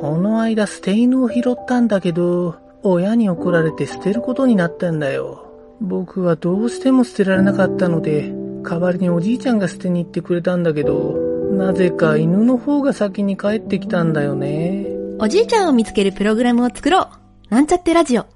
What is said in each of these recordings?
この間捨て犬を拾ったんだけど、親に怒られて捨てることになったんだよ。僕はどうしても捨てられなかったので、代わりにおじいちゃんが捨てに行ってくれたんだけど、なぜか犬の方が先に帰ってきたんだよね。おじいちゃんを見つけるプログラムを作ろう。なんちゃってラジオ。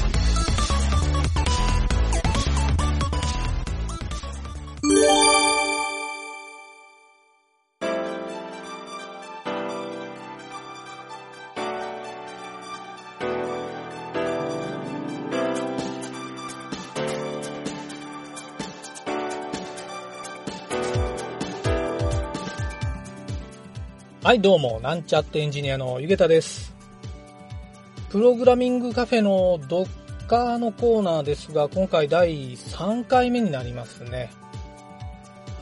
はい、どうも、なんちゃってエンジニアのゆげたです。プログラミングカフェのドッカーのコーナーですが、今回第3回目になりますね。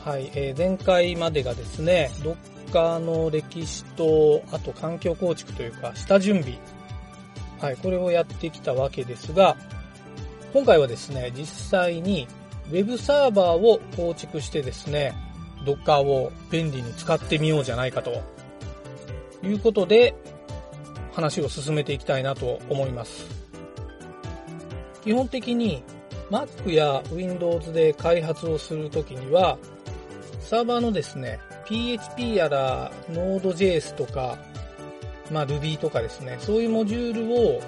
はい、えー、前回までがですね、ドッカーの歴史と、あと環境構築というか、下準備。はい、これをやってきたわけですが、今回はですね、実際に Web サーバーを構築してですね、ドッカーを便利に使ってみようじゃないかということで、話を進めていきたいなと思います。基本的に Mac や Windows で開発をするときには、サーバーのですね、PHP やら Node.js とか、まあ Ruby とかですね、そういうモジュールを、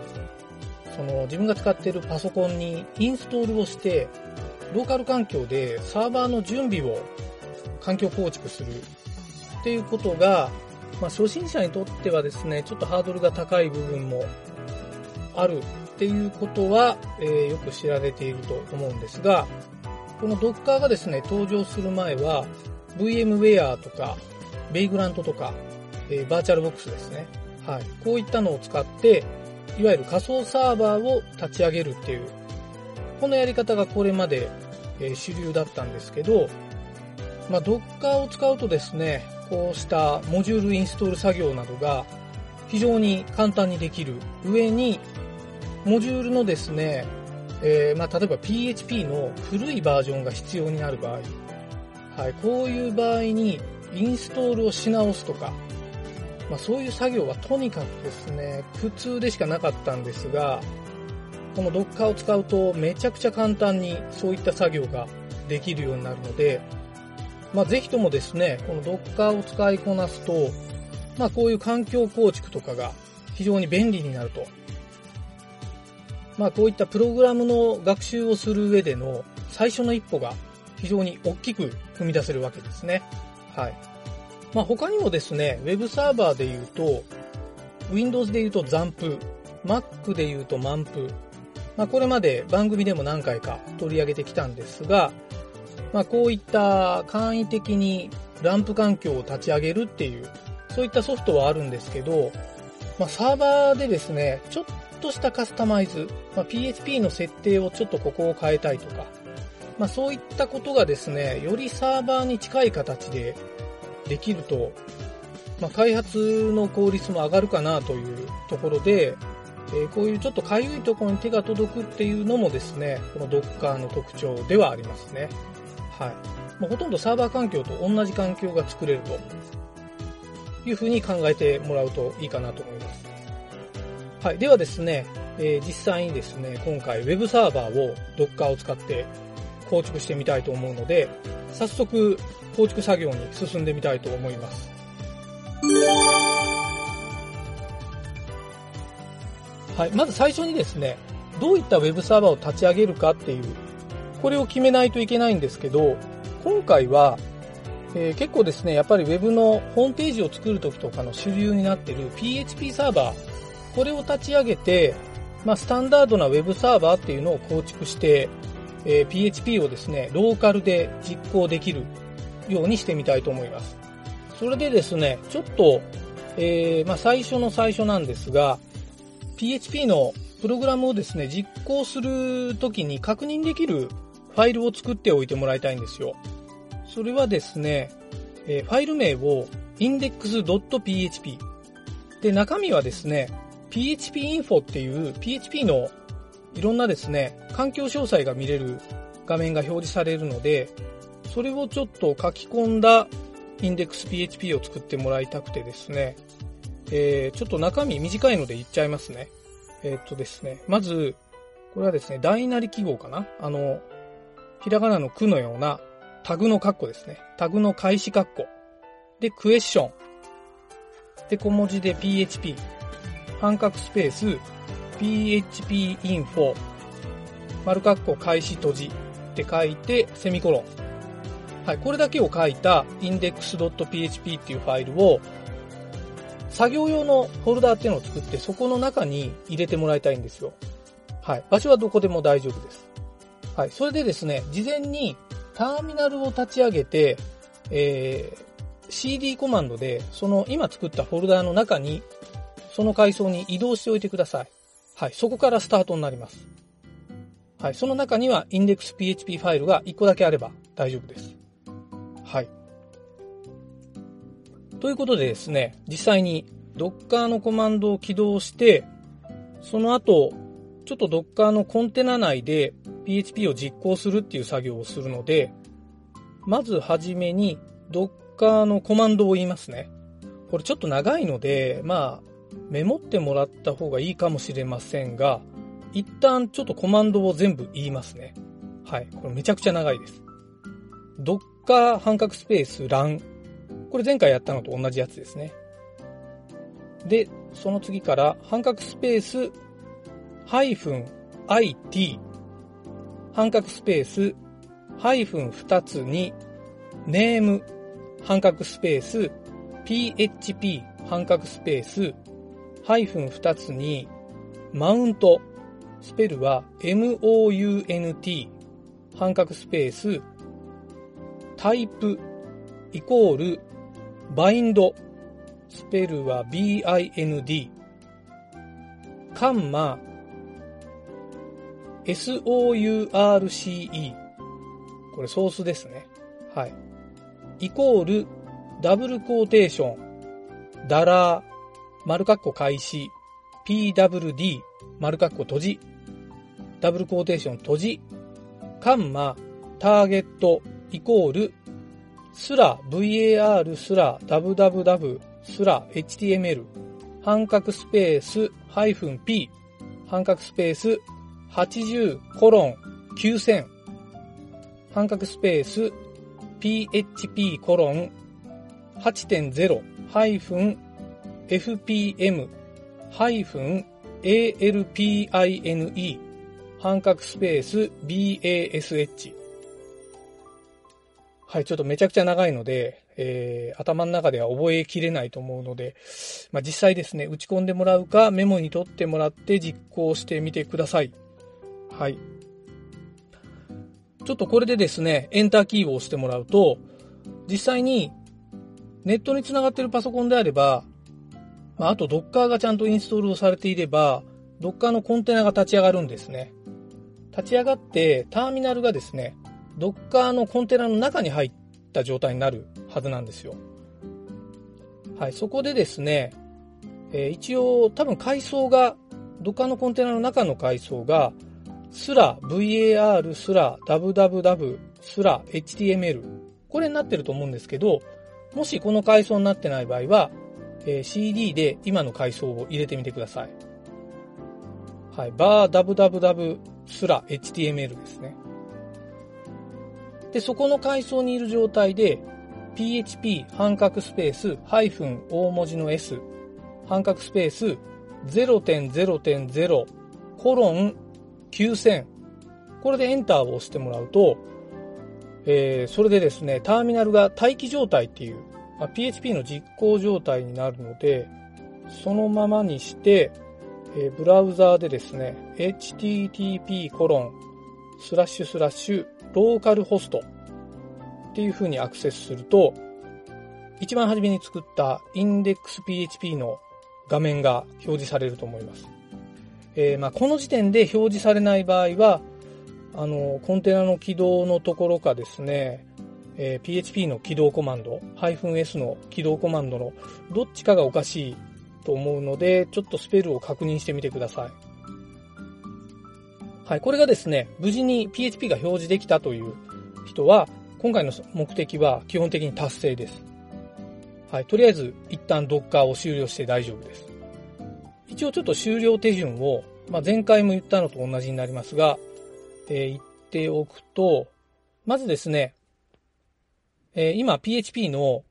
その自分が使っているパソコンにインストールをして、ローカル環境でサーバーの準備を環境構築するっていうことがまあ、初心者にとってはですね、ちょっとハードルが高い部分もあるっていうことは、えー、よく知られていると思うんですが、この Docker がですね、登場する前は、VMware とか、ベイグラントとか、えー、バーチャルボックスですね。はい。こういったのを使って、いわゆる仮想サーバーを立ち上げるっていう、このやり方がこれまで、えー、主流だったんですけど、まあ、Docker を使うとですね、こうしたモジュールインストール作業などが非常に簡単にできる上に、モジュールのですね、えー、まあ、例えば PHP の古いバージョンが必要になる場合、はい、こういう場合にインストールをし直すとか、まあ、そういう作業はとにかくですね、苦痛でしかなかったんですが、この Docker を使うとめちゃくちゃ簡単にそういった作業ができるようになるので、まあ、ぜひともですね、この Docker を使いこなすと、まあ、こういう環境構築とかが非常に便利になると。まあ、こういったプログラムの学習をする上での最初の一歩が非常に大きく踏み出せるわけですね。はい。まあ、他にもですね、Web サーバーで言うと、Windows で言うと ZAMP、Mac で言うと MAMP、まあ、これまで番組でも何回か取り上げてきたんですが、まあ、こういった簡易的にランプ環境を立ち上げるっていう、そういったソフトはあるんですけど、まあ、サーバーでですね、ちょっとしたカスタマイズ、まあ、PHP の設定をちょっとここを変えたいとか、まあ、そういったことがですね、よりサーバーに近い形でできると、まあ、開発の効率も上がるかなというところで、え、こういうちょっとかゆいところに手が届くっていうのもですね、この Docker の特徴ではありますね。はい。まあ、ほとんどサーバー環境と同じ環境が作れるというふうに考えてもらうといいかなと思います。はい。ではですね、えー、実際にですね、今回 Web サーバーを Docker を使って構築してみたいと思うので、早速構築作業に進んでみたいと思います。はい。まず最初にですね、どういった Web サーバーを立ち上げるかっていうこれを決めないといけないんですけど、今回は、えー、結構ですね、やっぱり Web のホームページを作るときとかの主流になっている PHP サーバー、これを立ち上げて、まあ、スタンダードな Web サーバーっていうのを構築して、えー、PHP をですね、ローカルで実行できるようにしてみたいと思います。それでですね、ちょっと、えー、まあ、最初の最初なんですが、PHP のプログラムをですね、実行するときに確認できるファイルを作っておいてもらいたいんですよ。それはですね、えー、ファイル名を index.php で、中身はですね、phpinfo っていう PHP のいろんなですね、環境詳細が見れる画面が表示されるので、それをちょっと書き込んだ index.php を作ってもらいたくてですね、えー、ちょっと中身短いので言っちゃいますね。えー、っとですね、まず、これはですね、大なり記号かなあの、ひらがなの句のようなタグの括弧ですね。タグの開始括弧。で、クエスチョン。で、小文字で PHP。半角スペース、PHP info。丸括弧開始閉じ。って書いて、セミコロン。はい、これだけを書いた index.php っていうファイルを、作業用のフォルダーっていうのを作って、そこの中に入れてもらいたいんですよ。はい。場所はどこでも大丈夫です。はい。それでですね、事前にターミナルを立ち上げて、えー、cd コマンドで、その今作ったフォルダーの中に、その階層に移動しておいてください。はい。そこからスタートになります。はい。その中には index.php ファイルが1個だけあれば大丈夫です。はい。ということでですね、実際に Docker のコマンドを起動して、その後、ちょっと Docker のコンテナ内で PHP を実行するっていう作業をするので、まずはじめに Docker のコマンドを言いますね。これちょっと長いので、まあ、メモってもらった方がいいかもしれませんが、一旦ちょっとコマンドを全部言いますね。はい。これめちゃくちゃ長いです。Docker 半角スペース LAN。これ前回やったのと同じやつですね。で、その次から半角スペースハイフン IT 半角スペースハイフン2つにネーム半角スペース PHP 半角スペースハイフン2つにマウント。スペルは MOUNT 半角スペースタイプイコールバインド。スペルは bind カンマ source これソースですね。はい。イコールダブルコーテーション。ダラー丸括弧開始。Pwd 丸括弧閉じ。ダブルコーテーション閉じ。カンマターゲットイコールスラ var スラ www スラ html 半角スペースハイフン p 半角スペース80コロン9000半角スペース。Php コロン。8.0ハイフン。Fpm ハイフン。Alpine 半角スペース。Bash はい、ちょっとめちゃくちゃ長いので、えー、頭の中では覚えきれないと思うので、まあ、実際ですね、打ち込んでもらうか、メモに取ってもらって実行してみてください。はい。ちょっとこれでですね、エンターキーを押してもらうと、実際にネットにつながっているパソコンであれば、まあ、あと Docker がちゃんとインストールをされていれば、Docker のコンテナが立ち上がるんですね。立ち上がって、ターミナルがですね、Docker のコンテナの中に入った状態になるはずなんですよ。はい、そこでですね、えー、一応多分階層が、Docker のコンテナの中の階層が、すら var すら www すら html これになってると思うんですけど、もしこの階層になってない場合は、えー、CD で今の階層を入れてみてください。はい、bar www すら html ですね。で、そこの階層にいる状態で、php 半角スペースハイフン大文字の s 半角スペース0.0.0コロン9000これでエンターを押してもらうと、えー、それでですね、ターミナルが待機状態っていう、まあ、PHP の実行状態になるので、そのままにして、えー、ブラウザーでですね、http コロンスラッシュスラッシュローカルホストっていう風にアクセスすると、一番初めに作った index.php の画面が表示されると思います。えー、まあこの時点で表示されない場合は、あの、コンテナの起動のところかですね、えー、PHP の起動コマンド、-s の起動コマンドのどっちかがおかしいと思うので、ちょっとスペルを確認してみてください。はい、これがですね、無事に PHP が表示できたという人は、今回の目的は基本的に達成です。はい、とりあえず一旦 Docker を終了して大丈夫です。一応ちょっと終了手順を、まあ、前回も言ったのと同じになりますが、えー、言っておくと、まずですね、えー、今 PHP の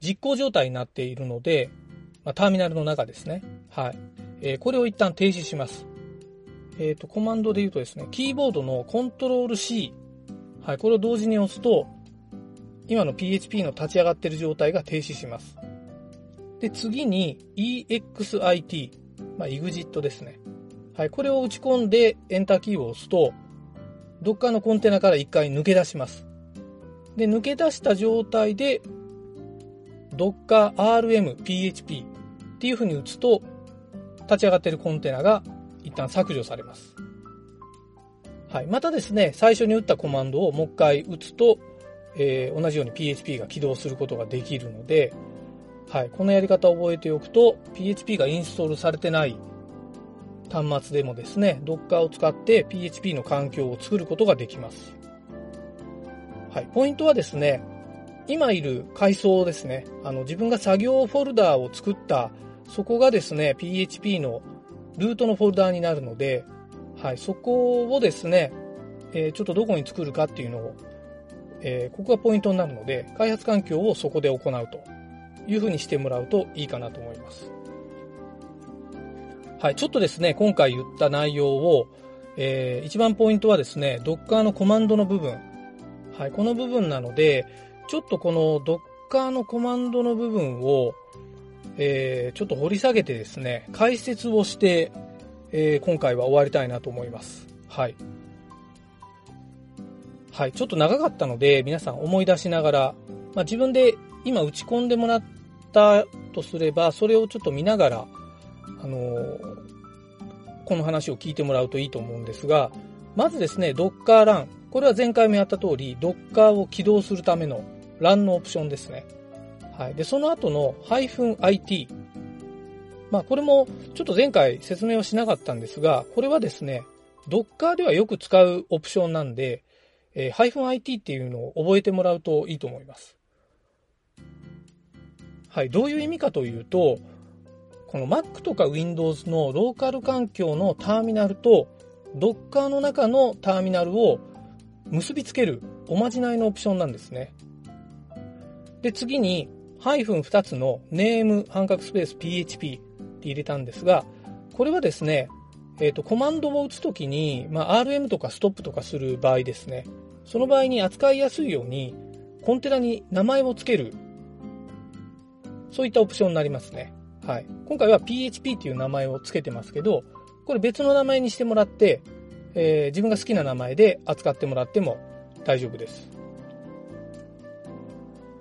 実行状態になっているので、まあ、ターミナルの中ですね。はい。えー、これを一旦停止します。えっ、と、コマンドで言うとですね、キーボードのコントロール C。はい、これを同時に押すと、今の PHP の立ち上がっている状態が停止します。で、次に EXIT。まあ、EXIT ですね。はい、これを打ち込んでエンターキーを押すと、どっかのコンテナから一回抜け出します。で、抜け出した状態で、Docker RM PHP っていう風に打つと、立ち上がってるコンテナが一旦削除されます。はい。またですね、最初に打ったコマンドをもう一回打つと、えー、同じように PHP が起動することができるので、はい。このやり方を覚えておくと、PHP がインストールされてない端末でもですね、Docker を使って PHP の環境を作ることができます。はい。ポイントはですね、今いる階層ですね、あの自分が作業フォルダーを作った、そこがですね、PHP のルートのフォルダーになるので、はい、そこをですね、えー、ちょっとどこに作るかっていうのを、えー、ここがポイントになるので、開発環境をそこで行うというふうにしてもらうといいかなと思います。はい、ちょっとですね、今回言った内容を、えー、一番ポイントはですね、Docker のコマンドの部分。はい、この部分なので、ちょっとこの Docker のコマンドの部分を、えー、ちょっと掘り下げてですね、解説をして、えー、今回は終わりたいなと思います。はい。はい、ちょっと長かったので、皆さん思い出しながら、まあ、自分で今打ち込んでもらったとすれば、それをちょっと見ながら、あのー、この話を聞いてもらうといいと思うんですが、まずですね、Docker Run。これは前回もやった通り、Docker を起動するためのランのオプションですね。はい。で、その後の -it。まあ、これもちょっと前回説明はしなかったんですが、これはですね、Docker ではよく使うオプションなんで、えー、-it っていうのを覚えてもらうといいと思います。はい。どういう意味かというと、この Mac とか Windows のローカル環境のターミナルと Docker の中のターミナルを結びつけるおまじないのオプションなんですね。で、次に、ハイフン2つのネーム半角スペース PHP って入れたんですが、これはですね、えっ、ー、と、コマンドを打つときに、まあ、RM とかストップとかする場合ですね。その場合に扱いやすいように、コンテナに名前を付ける。そういったオプションになりますね。はい。今回は PHP っていう名前を付けてますけど、これ別の名前にしてもらって、えー、自分が好きな名前で扱ってもらっても大丈夫です。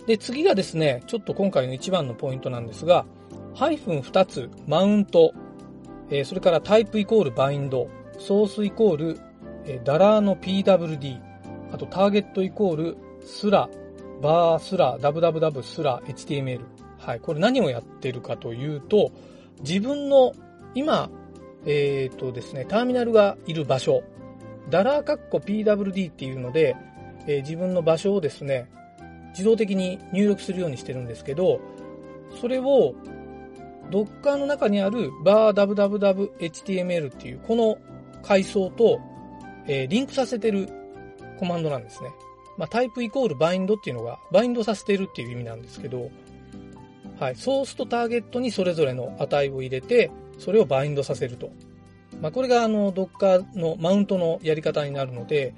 で、次がですね、ちょっと今回の一番のポイントなんですが、ハイフン2つ、マウント、えー、それからタイプイコールバインド、ソースイコール、えー、ダラーの PWD、あとターゲットイコール、スラ、バースラ、www スラ、HTML。はい、これ何をやってるかというと、自分の今、えっ、ー、とですね、ターミナルがいる場所、ダラーカッコ PWD っていうので、えー、自分の場所をですね、自動的に入力するようにしてるんですけど、それを Docker の中にある bar.www.html っていうこの階層と、えー、リンクさせてるコマンドなんですね。まあ、タイプイコールバインドっていうのが、バインドさせてるっていう意味なんですけど、はい、ソースとターゲットにそれぞれの値を入れて、それをバインドさせると。まあ、これがあの Docker のマウントのやり方になるので、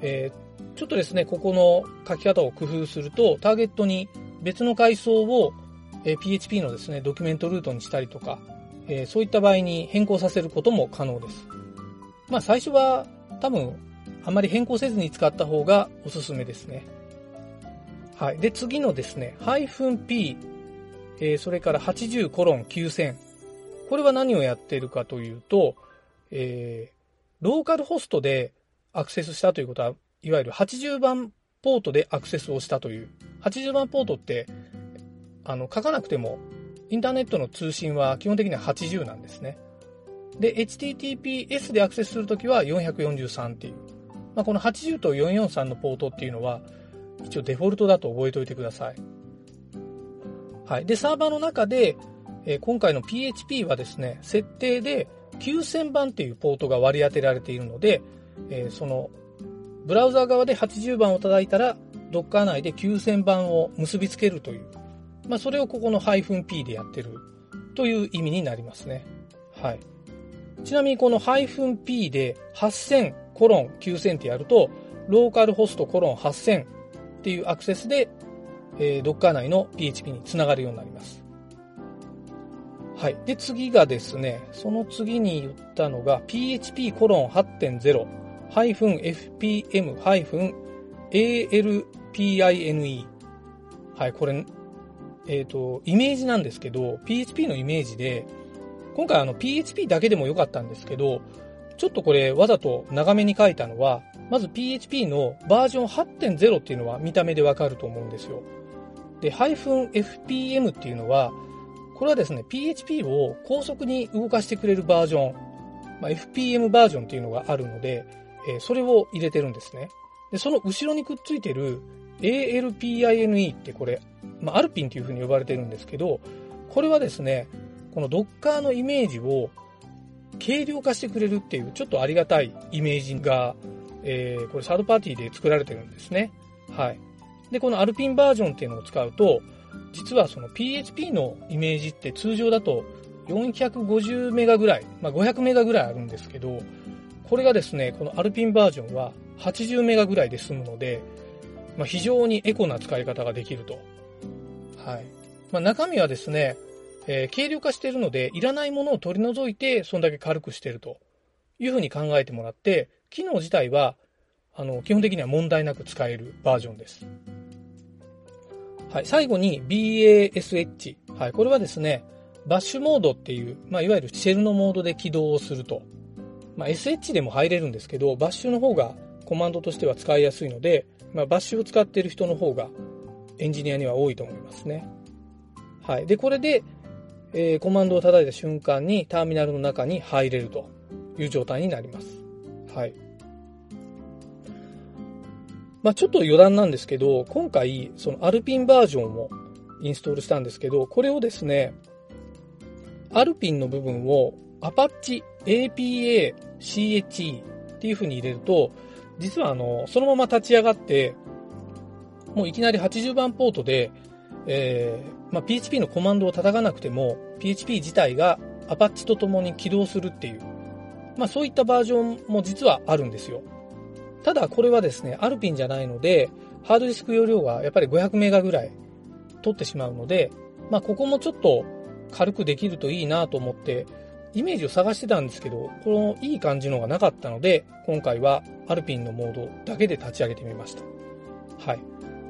えー、ちょっとですね、ここの書き方を工夫すると、ターゲットに別の階層を、えー、PHP のですね、ドキュメントルートにしたりとか、えー、そういった場合に変更させることも可能です。まあ最初は多分あまり変更せずに使った方がおすすめですね。はい。で、次のですね、-p、えー、それから80コロン9000。これは何をやっているかというと、えー、ローカルホストでアクセスしたということは、いわゆる80番ポートでアクセスをしたという。80番ポートって、あの、書かなくても、インターネットの通信は基本的には80なんですね。で、HTTPS でアクセスするときは443っていう。まあ、この80と443のポートっていうのは、一応デフォルトだと覚えておいてください。はい。で、サーバーの中で、え、今回の PHP はですね、設定で9000番っていうポートが割り当てられているので、え、その、ブラウザー側で80番を叩いたら、Docker 内で9000番を結びつけるという。まあ、それをここの -p でやってるという意味になりますね。はい。ちなみにこの -p で8000コロン9000ってやると、ローカルホストコロン8000っていうアクセスで、えー、Docker 内の PHP につながるようになります。はい。で、次がですね、その次に言ったのが PHP コロン8.0 FPM ALPINE はい、これ、えっ、ー、と、イメージなんですけど、PHP のイメージで、今回あの PHP だけでもよかったんですけど、ちょっとこれわざと長めに書いたのは、まず PHP のバージョン8.0っていうのは見た目でわかると思うんですよ。で、-fpm っていうのは、これはですね、PHP を高速に動かしてくれるバージョン、まあ、FPM バージョンっていうのがあるので、えー、それを入れてるんですね。で、その後ろにくっついてる ALPINE ってこれ、まあ、アルピンっていう風に呼ばれてるんですけど、これはですね、この Docker のイメージを軽量化してくれるっていう、ちょっとありがたいイメージが、えー、これサードパーティーで作られてるんですね。はい。で、このアルピンバージョンっていうのを使うと、実はその PHP のイメージって通常だと450メガぐらい、まあ、500メガぐらいあるんですけど、これがですね、このアルピンバージョンは80メガぐらいで済むので、まあ、非常にエコな使い方ができると。はい。まあ、中身はですね、えー、軽量化しているので、いらないものを取り除いて、そんだけ軽くしているというふうに考えてもらって、機能自体は、あの、基本的には問題なく使えるバージョンです。はい、最後に BASH。はい、これはですね、バッシュモードっていう、まあ、いわゆるシェルのモードで起動をすると。まあ、SH でも入れるんですけど、バッシュの方がコマンドとしては使いやすいので、まあ、バッシュを使っている人の方がエンジニアには多いと思いますね。はい。で、これで、えー、コマンドを叩いた瞬間にターミナルの中に入れるという状態になります。はい。まあ、ちょっと余談なんですけど、今回、そのアルピンバージョンをインストールしたんですけど、これをですね、アルピンの部分を Apache APA CHE っていう風に入れると、実はあの、そのまま立ち上がって、もういきなり80番ポートで、えー、まあ、PHP のコマンドを叩かなくても、PHP 自体が Apache と共に起動するっていう、まあ、そういったバージョンも実はあるんですよ。ただこれはですね、アルピンじゃないので、ハードディスク容量がやっぱり500メガぐらい取ってしまうので、まあここもちょっと軽くできるといいなと思って、イメージを探してたんですけど、このいい感じのがなかったので、今回はアルピンのモードだけで立ち上げてみました。はい。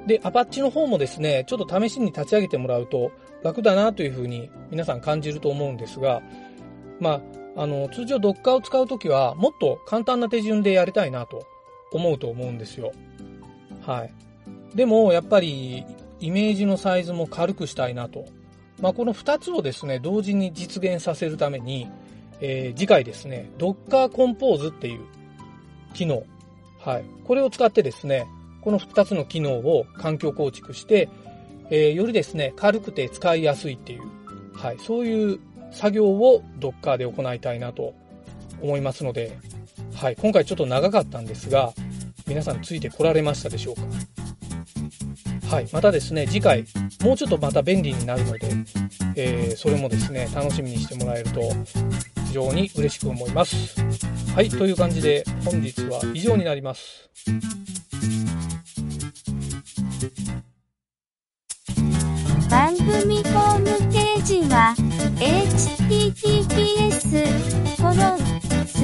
で、アパッチの方もですね、ちょっと試しに立ち上げてもらうと楽だなというふうに皆さん感じると思うんですが、まあ、あの、通常 Docker を使うときはもっと簡単な手順でやりたいなと思うと思うんですよ。はい。でも、やっぱり、イメージのサイズも軽くしたいなと。まあ、この2つをですね、同時に実現させるために、えー、次回ですね、Docker Compose っていう機能。はい。これを使ってですね、この2つの機能を環境構築して、えー、よりですね、軽くて使いやすいっていう、はい。そういう作業を Docker で行いたいなと思いますので、はい、今回ちょっと長かったんですが、皆さんついてこられましたでしょうか？はい、またですね、次回、もうちょっとまた便利になるので、えー、それもですね、楽しみにしてもらえると、非常に嬉しく思います。はい、という感じで、本日は以上になります。番組ホームページは https コロン